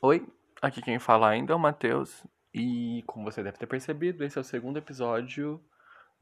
Oi, aqui quem fala ainda é o Matheus, e como você deve ter percebido, esse é o segundo episódio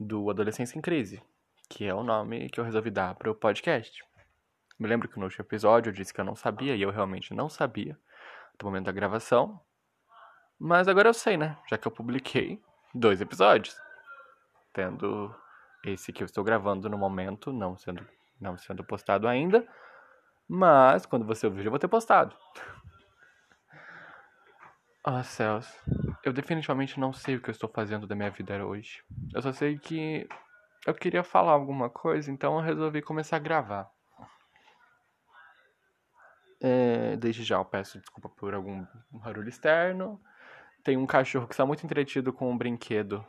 do Adolescência em Crise, que é o nome que eu resolvi dar para o podcast. Me lembro que no último episódio eu disse que eu não sabia, e eu realmente não sabia, do momento da gravação, mas agora eu sei, né? Já que eu publiquei dois episódios, tendo esse que eu estou gravando no momento, não sendo, não sendo postado ainda, mas quando você ouvir, eu vou ter postado. Ah, céus. Eu definitivamente não sei o que eu estou fazendo da minha vida hoje. Eu só sei que eu queria falar alguma coisa, então eu resolvi começar a gravar. É, desde já eu peço desculpa por algum barulho externo. Tem um cachorro que está muito entretido com um brinquedo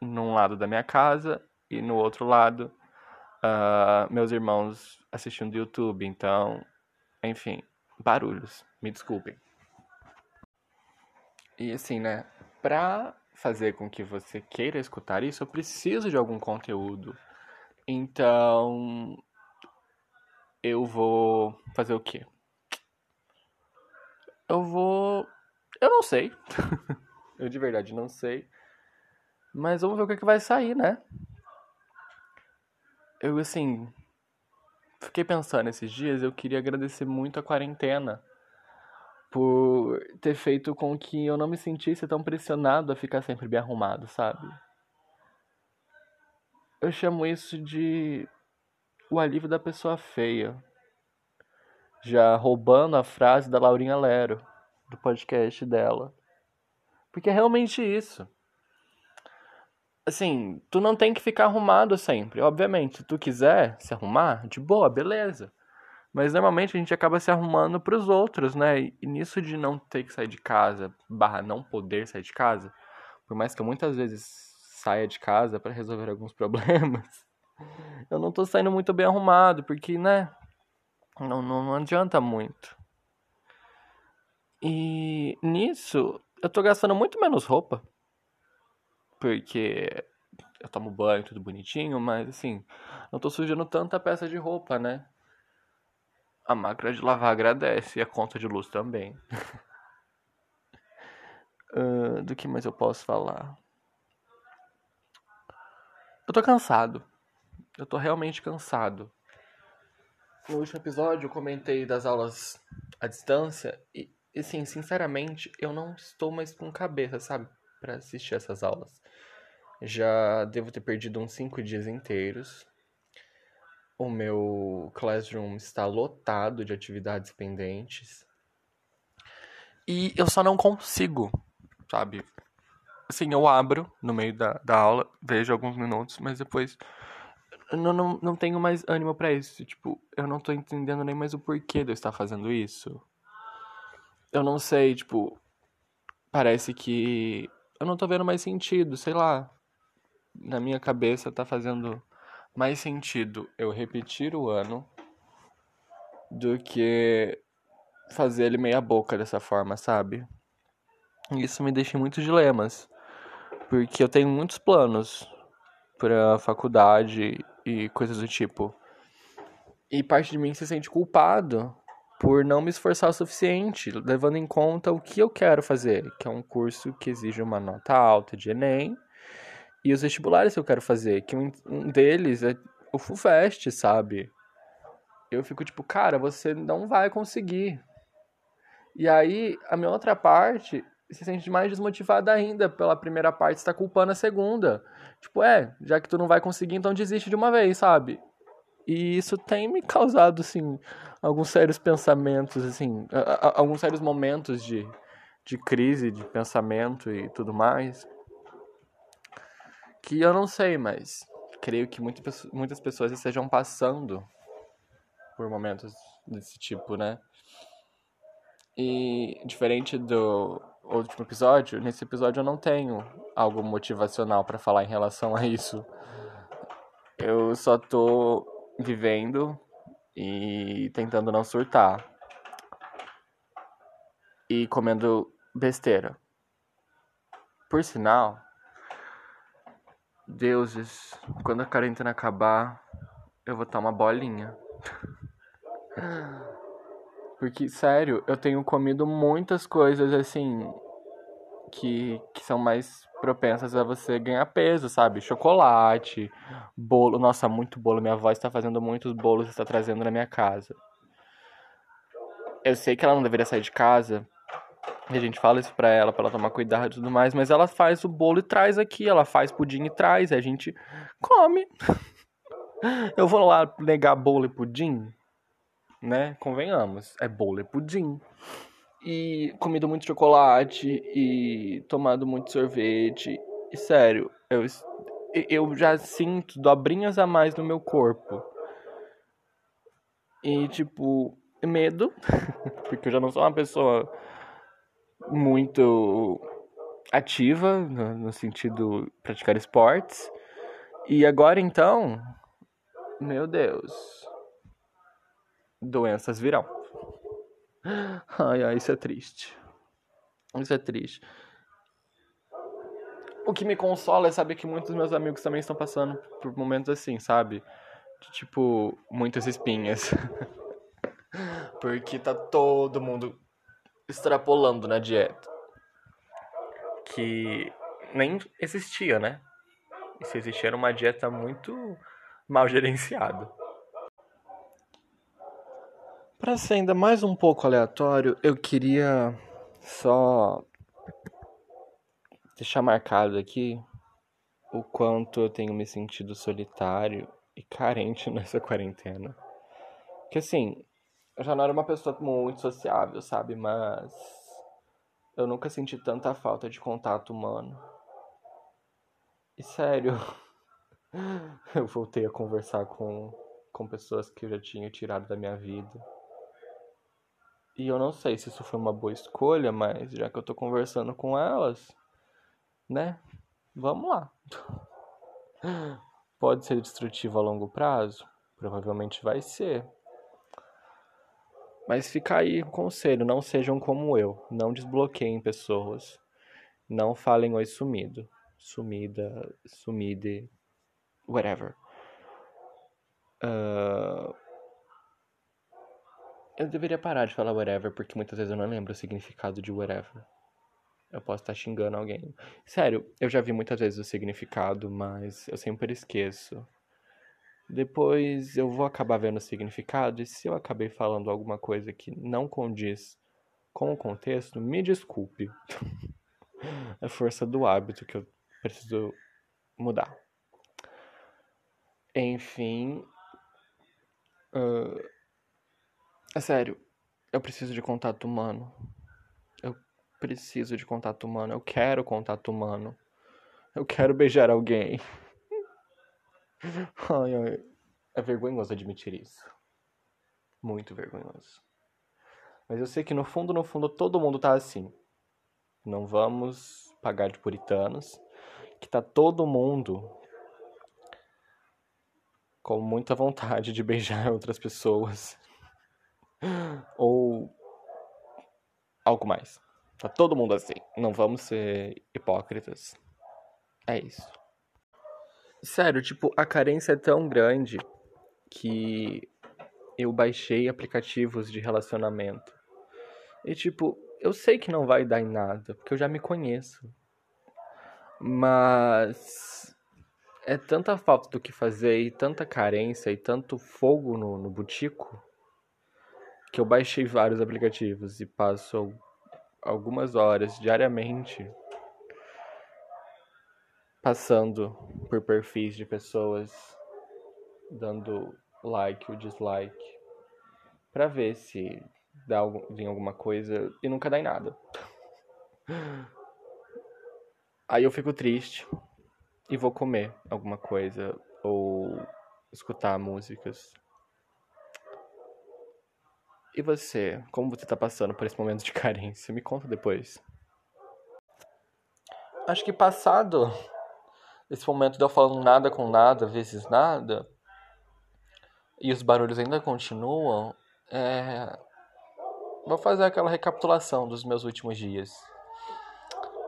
num lado da minha casa e no outro lado uh, meus irmãos assistindo YouTube. Então, enfim, barulhos. Me desculpem. E assim, né? Pra fazer com que você queira escutar isso, eu preciso de algum conteúdo. Então, eu vou fazer o quê? Eu vou. Eu não sei. eu de verdade não sei. Mas vamos ver o que, é que vai sair, né? Eu, assim. Fiquei pensando esses dias, eu queria agradecer muito a quarentena por ter feito com que eu não me sentisse tão pressionado a ficar sempre bem arrumado, sabe? Eu chamo isso de o alívio da pessoa feia. Já roubando a frase da Laurinha Lero, do podcast dela. Porque é realmente isso. Assim, tu não tem que ficar arrumado sempre. Obviamente, se tu quiser se arrumar, de boa, beleza. Mas normalmente a gente acaba se arrumando para os outros, né? E nisso de não ter que sair de casa, barra não poder sair de casa, por mais que eu muitas vezes saia de casa para resolver alguns problemas, eu não tô saindo muito bem arrumado, porque, né? Não, não, não adianta muito. E nisso, eu tô gastando muito menos roupa. Porque eu tomo banho, tudo bonitinho, mas assim, não tô sujando tanta peça de roupa, né? A máquina de lavar agradece e a conta de luz também. uh, do que mais eu posso falar? Eu tô cansado. Eu tô realmente cansado. No último episódio eu comentei das aulas à distância e, e sim, sinceramente, eu não estou mais com cabeça, sabe, para assistir essas aulas. Já devo ter perdido uns cinco dias inteiros o meu Classroom está lotado de atividades pendentes. E eu só não consigo, sabe? Assim, eu abro no meio da, da aula, vejo alguns minutos, mas depois não, não, não tenho mais ânimo para isso. Tipo, eu não tô entendendo nem mais o porquê de eu estar fazendo isso. Eu não sei, tipo, parece que eu não tô vendo mais sentido, sei lá. Na minha cabeça tá fazendo mais sentido eu repetir o ano do que fazer ele meia boca dessa forma, sabe? Isso me deixa em muitos dilemas, porque eu tenho muitos planos para faculdade e coisas do tipo. E parte de mim se sente culpado por não me esforçar o suficiente, levando em conta o que eu quero fazer, que é um curso que exige uma nota alta de ENEM e os vestibulares que eu quero fazer, que um, um deles é o FUVEST, sabe? Eu fico tipo, cara, você não vai conseguir. E aí, a minha outra parte se sente mais desmotivada ainda pela primeira parte, está culpando a segunda. Tipo, é, já que tu não vai conseguir, então desiste de uma vez, sabe? E isso tem me causado, assim, alguns sérios pensamentos, assim, alguns sérios momentos de, de crise de pensamento e tudo mais que eu não sei, mas creio que muitas, muitas pessoas estejam passando por momentos desse tipo, né? E diferente do último episódio, nesse episódio eu não tenho algo motivacional para falar em relação a isso. Eu só tô vivendo e tentando não surtar. E comendo besteira. Por sinal, Deuses, quando a quarentena acabar, eu vou estar uma bolinha. Porque, sério, eu tenho comido muitas coisas assim que, que são mais propensas a você ganhar peso, sabe? Chocolate, bolo. Nossa, muito bolo. Minha avó está fazendo muitos bolos e está trazendo na minha casa. Eu sei que ela não deveria sair de casa. E a gente fala isso pra ela, pra ela tomar cuidado e tudo mais. Mas ela faz o bolo e traz aqui. Ela faz pudim e traz. E a gente come. Eu vou lá negar bolo e pudim? Né? Convenhamos. É bolo e pudim e comido muito chocolate e tomado muito sorvete. E sério, eu, eu já sinto dobrinhas a mais no meu corpo. E tipo, medo, porque eu já não sou uma pessoa muito ativa no, no sentido praticar esportes. E agora então, meu Deus, doenças virão. Ai, ai, isso é triste. Isso é triste. O que me consola é saber que muitos meus amigos também estão passando por momentos assim, sabe? De, tipo, muitas espinhas. Porque tá todo mundo extrapolando na dieta. Que nem existia, né? E se existia era uma dieta muito mal gerenciada. Para ser ainda mais um pouco aleatório, eu queria só deixar marcado aqui o quanto eu tenho me sentido solitário e carente nessa quarentena. Que assim, eu já não era uma pessoa muito sociável, sabe? Mas eu nunca senti tanta falta de contato humano. E sério, eu voltei a conversar com, com pessoas que eu já tinha tirado da minha vida. E eu não sei se isso foi uma boa escolha, mas já que eu tô conversando com elas, né? Vamos lá. Pode ser destrutivo a longo prazo? Provavelmente vai ser. Mas fica aí o conselho, não sejam como eu, não desbloqueiem pessoas. Não falem oi sumido, sumida, sumide, whatever. Uh, eu deveria parar de falar whatever, porque muitas vezes eu não lembro o significado de whatever. Eu posso estar xingando alguém. Sério, eu já vi muitas vezes o significado, mas eu sempre esqueço. Depois eu vou acabar vendo o significado, e se eu acabei falando alguma coisa que não condiz com o contexto, me desculpe. é força do hábito que eu preciso mudar. Enfim. Uh, é sério, eu preciso de contato humano. Eu preciso de contato humano. Eu quero contato humano. Eu quero beijar alguém. Ai, ai. É vergonhoso admitir isso. Muito vergonhoso. Mas eu sei que no fundo, no fundo, todo mundo tá assim. Não vamos pagar de puritanos. Que tá todo mundo com muita vontade de beijar outras pessoas ou algo mais. Tá todo mundo assim. Não vamos ser hipócritas. É isso. Sério, tipo, a carência é tão grande que eu baixei aplicativos de relacionamento. E tipo, eu sei que não vai dar em nada, porque eu já me conheço. Mas é tanta falta do que fazer e tanta carência e tanto fogo no, no butico que eu baixei vários aplicativos e passo algumas horas diariamente passando por perfis de pessoas dando like ou dislike para ver se dá em alguma coisa e nunca dá em nada. Aí eu fico triste e vou comer alguma coisa ou escutar músicas e você? Como você tá passando por esse momento de carência? Me conta depois. Acho que passado esse momento de eu falando nada com nada, vezes nada, e os barulhos ainda continuam, é... vou fazer aquela recapitulação dos meus últimos dias.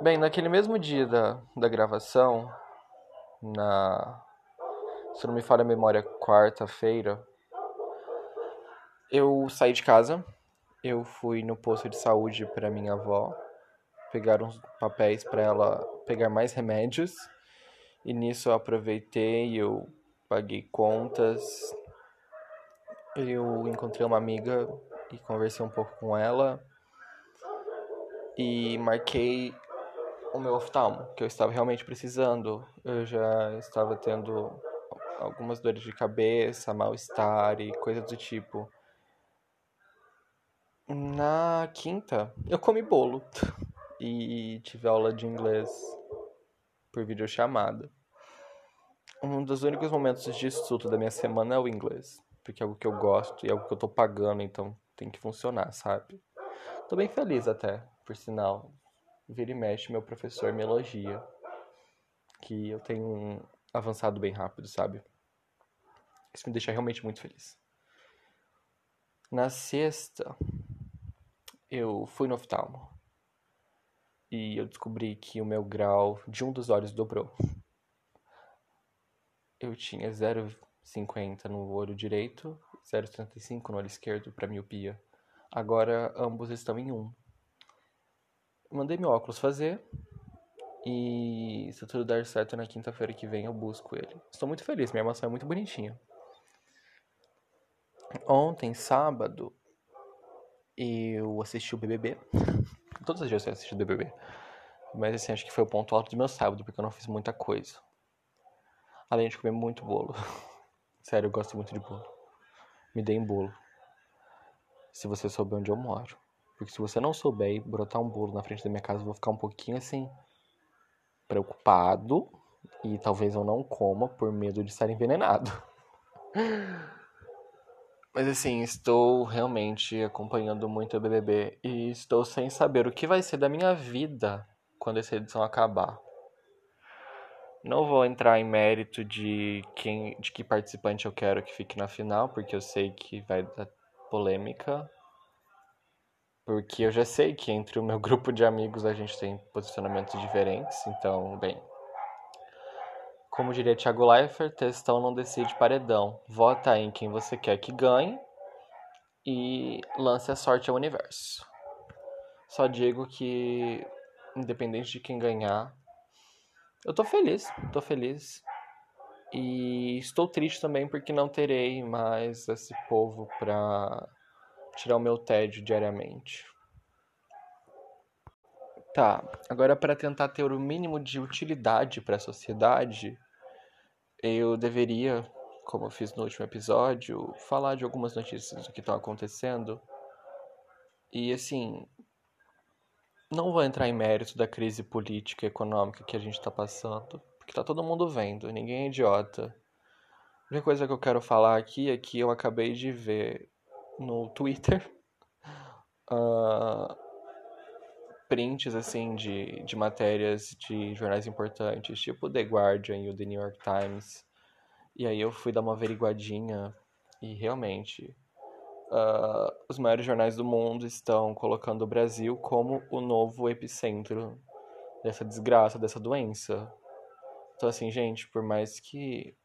Bem, naquele mesmo dia da, da gravação, na. Se não me falha a memória, quarta-feira, eu saí de casa eu fui no posto de saúde para minha avó pegar uns papéis para ela pegar mais remédios. E nisso eu aproveitei, eu paguei contas. Eu encontrei uma amiga e conversei um pouco com ela. E marquei o meu oftalmo, que eu estava realmente precisando. Eu já estava tendo algumas dores de cabeça, mal-estar e coisas do tipo. Na quinta, eu comi bolo e tive aula de inglês por videochamada. Um dos únicos momentos de estudo da minha semana é o inglês, porque é algo que eu gosto e é algo que eu tô pagando, então tem que funcionar, sabe? Tô bem feliz até, por sinal. Vira e mexe, meu professor me elogia. Que eu tenho avançado bem rápido, sabe? Isso me deixa realmente muito feliz. Na sexta, eu fui no oftalmo. E eu descobri que o meu grau de um dos olhos dobrou. Eu tinha 0,50 no olho direito, 0,75 no olho esquerdo para miopia. Agora ambos estão em 1. Mandei meu óculos fazer. E se tudo der certo na quinta-feira que vem eu busco ele. Estou muito feliz, minha maçã é muito bonitinha. Ontem, sábado, eu assisti o BBB. Todos os dias eu assisti o BBB. Mas assim, acho que foi o ponto alto do meu sábado, porque eu não fiz muita coisa. Além de comer muito bolo. Sério, eu gosto muito de bolo. Me deem bolo. Se você souber onde eu moro. Porque se você não souber e brotar um bolo na frente da minha casa, eu vou ficar um pouquinho assim. preocupado. E talvez eu não coma por medo de estar envenenado. Mas assim, estou realmente acompanhando muito o BBB e estou sem saber o que vai ser da minha vida quando essa edição acabar. Não vou entrar em mérito de quem, de que participante eu quero que fique na final, porque eu sei que vai dar polêmica. Porque eu já sei que entre o meu grupo de amigos a gente tem posicionamentos diferentes, então, bem. Como diria Thiago Leifert, testão não decide paredão. Vota em quem você quer que ganhe e lance a sorte ao universo. Só digo que, independente de quem ganhar, eu tô feliz, tô feliz. E estou triste também porque não terei mais esse povo pra tirar o meu tédio diariamente. Tá, agora para tentar ter o mínimo de utilidade para a sociedade, eu deveria, como eu fiz no último episódio, falar de algumas notícias do que estão acontecendo. E assim, não vou entrar em mérito da crise política e econômica que a gente está passando, porque tá todo mundo vendo, ninguém é idiota. A única coisa que eu quero falar aqui é que eu acabei de ver no Twitter uh, prints assim de, de matérias de jornais importantes, tipo The Guardian e o The New York Times. E aí eu fui dar uma averiguadinha e realmente uh, os maiores jornais do mundo estão colocando o Brasil como o novo epicentro dessa desgraça, dessa doença. Então assim, gente, por mais que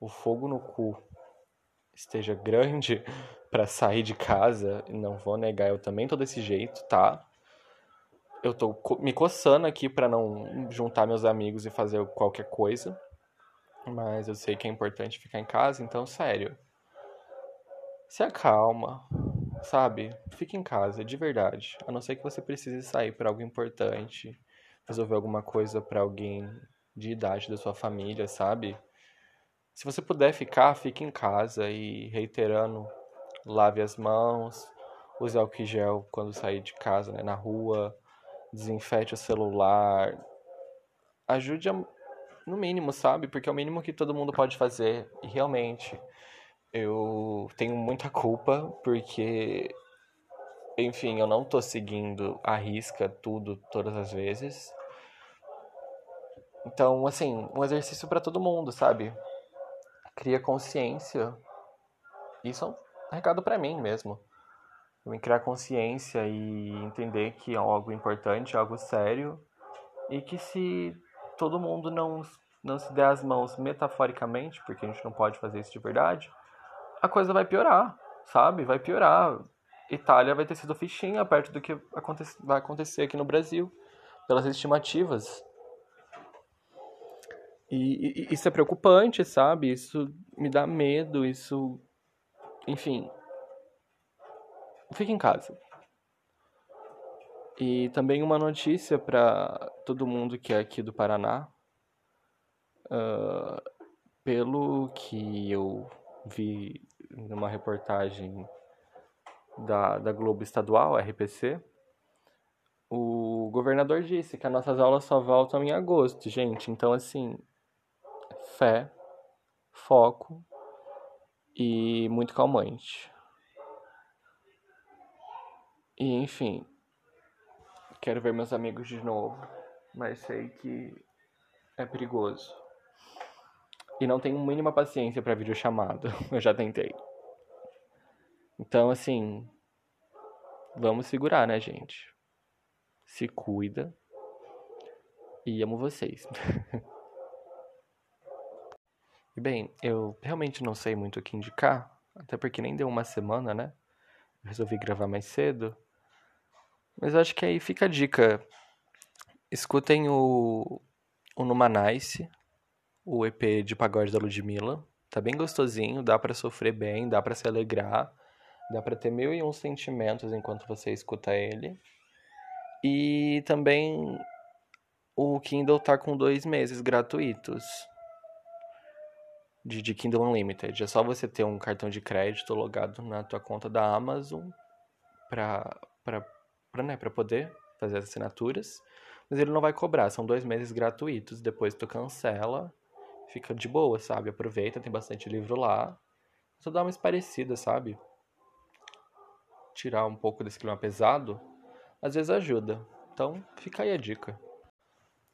o fogo no cu esteja grande para sair de casa, não vou negar, eu também tô desse jeito, tá? Eu tô me coçando aqui para não juntar meus amigos e fazer qualquer coisa. Mas eu sei que é importante ficar em casa, então sério. Se acalma, sabe? Fique em casa, de verdade. A não ser que você precise sair para algo importante, resolver alguma coisa para alguém de idade da sua família, sabe? Se você puder ficar, fique em casa e reiterando, lave as mãos, use álcool gel quando sair de casa, né, na rua, desinfete o celular, ajude a, no mínimo, sabe? Porque é o mínimo que todo mundo pode fazer. E realmente, eu tenho muita culpa porque, enfim, eu não tô seguindo a risca tudo todas as vezes. Então, assim, um exercício para todo mundo, sabe? cria consciência. Isso é um recado para mim mesmo. Me criar consciência e entender que é algo importante, algo sério e que se todo mundo não não se der as mãos metaforicamente, porque a gente não pode fazer isso de verdade, a coisa vai piorar, sabe? Vai piorar. Itália vai ter sido fichinha perto do que vai acontecer aqui no Brasil, pelas estimativas. E, e, isso é preocupante, sabe? Isso me dá medo, isso. Enfim. Fique em casa. E também uma notícia para todo mundo que é aqui do Paraná. Uh, pelo que eu vi numa reportagem da, da Globo Estadual, RPC, o governador disse que as nossas aulas só voltam em agosto, gente. Então, assim, fé, foco e muito calmante. E, enfim, quero ver meus amigos de novo, mas sei que é perigoso. E não tenho mínima paciência para videochamada. Eu já tentei. Então, assim, vamos segurar, né, gente? Se cuida. E amo vocês. bem, eu realmente não sei muito o que indicar, até porque nem deu uma semana, né? Eu resolvi gravar mais cedo. Mas acho que aí fica a dica. Escutem o, o Numanice, o EP de pagode da Ludmilla. Tá bem gostosinho, dá para sofrer bem, dá para se alegrar, dá para ter mil e um sentimentos enquanto você escuta ele. E também o Kindle tá com dois meses gratuitos de, de Kindle Unlimited. É só você ter um cartão de crédito logado na tua conta da Amazon para para né, poder fazer as assinaturas. Mas ele não vai cobrar, são dois meses gratuitos. Depois tu cancela, fica de boa, sabe? Aproveita, tem bastante livro lá. Só dá uma esparecida, sabe? Tirar um pouco desse clima pesado, às vezes ajuda. Então, fica aí a dica.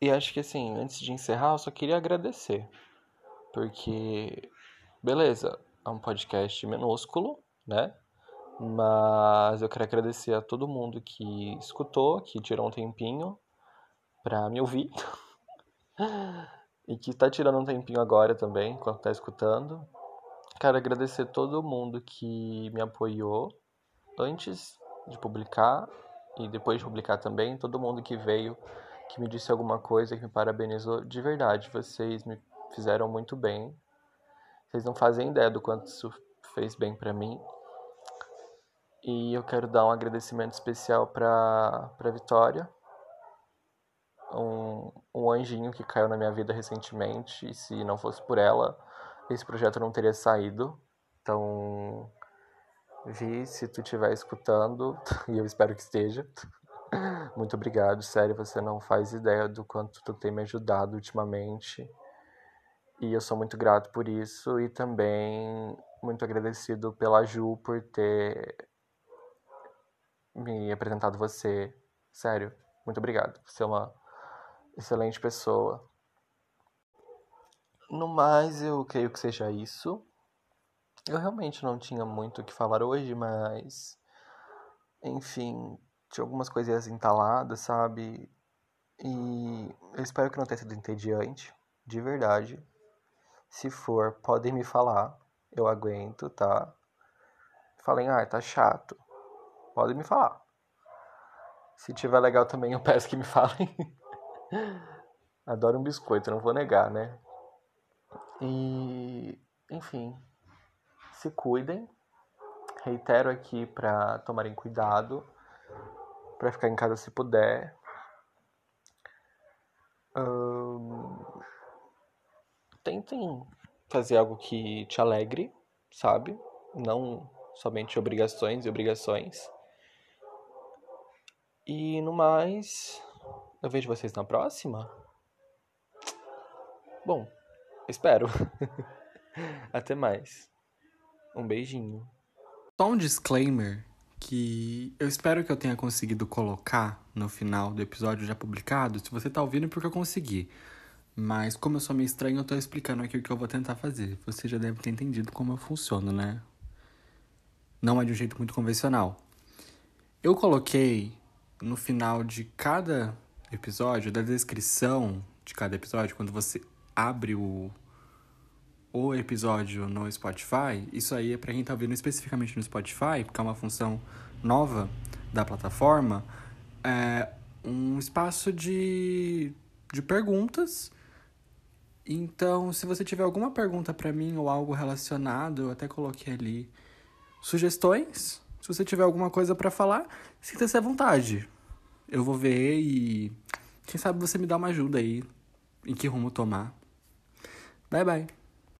E acho que assim, antes de encerrar, eu só queria agradecer. Porque, beleza, é um podcast minúsculo, né? Mas eu quero agradecer a todo mundo que escutou, que tirou um tempinho pra me ouvir. e que tá tirando um tempinho agora também, enquanto tá escutando. Quero agradecer todo mundo que me apoiou antes de publicar e depois de publicar também. Todo mundo que veio, que me disse alguma coisa, que me parabenizou. De verdade, vocês me fizeram muito bem. Vocês não fazem ideia do quanto isso fez bem para mim. E eu quero dar um agradecimento especial para para Vitória, um, um anjinho que caiu na minha vida recentemente. E se não fosse por ela, esse projeto não teria saído. Então, Vi, se tu estiver escutando, e eu espero que esteja, muito obrigado, sério, você não faz ideia do quanto tu tem me ajudado ultimamente. E eu sou muito grato por isso e também muito agradecido pela Ju por ter me apresentado você. Sério, muito obrigado. Você é uma excelente pessoa. No mais, eu creio que seja isso. Eu realmente não tinha muito o que falar hoje, mas. Enfim, tinha algumas coisinhas entaladas, sabe? E eu espero que não tenha sido entediante, de verdade. Se for, podem me falar. Eu aguento, tá? Falem, ah, tá chato podem me falar. Se tiver legal também, eu peço que me falem. Adoro um biscoito, não vou negar, né? E, enfim, se cuidem. Reitero aqui para tomarem cuidado, para ficar em casa se puder. Hum, tentem fazer algo que te alegre, sabe? Não somente obrigações e obrigações. E no mais, eu vejo vocês na próxima. Bom, espero. Até mais. Um beijinho. Só um disclaimer que eu espero que eu tenha conseguido colocar no final do episódio já publicado. Se você tá ouvindo, é porque eu consegui. Mas como eu sou meio estranho, eu tô explicando aqui o que eu vou tentar fazer. Você já deve ter entendido como eu funciono, né? Não é de um jeito muito convencional. Eu coloquei no final de cada episódio, da descrição de cada episódio, quando você abre o, o episódio no Spotify, isso aí é pra quem tá ouvindo especificamente no Spotify, porque é uma função nova da plataforma, é um espaço de, de perguntas. Então, se você tiver alguma pergunta para mim ou algo relacionado, eu até coloquei ali sugestões. Se você tiver alguma coisa para falar, sinta-se à vontade. Eu vou ver e quem sabe você me dá uma ajuda aí em que rumo tomar. Bye bye.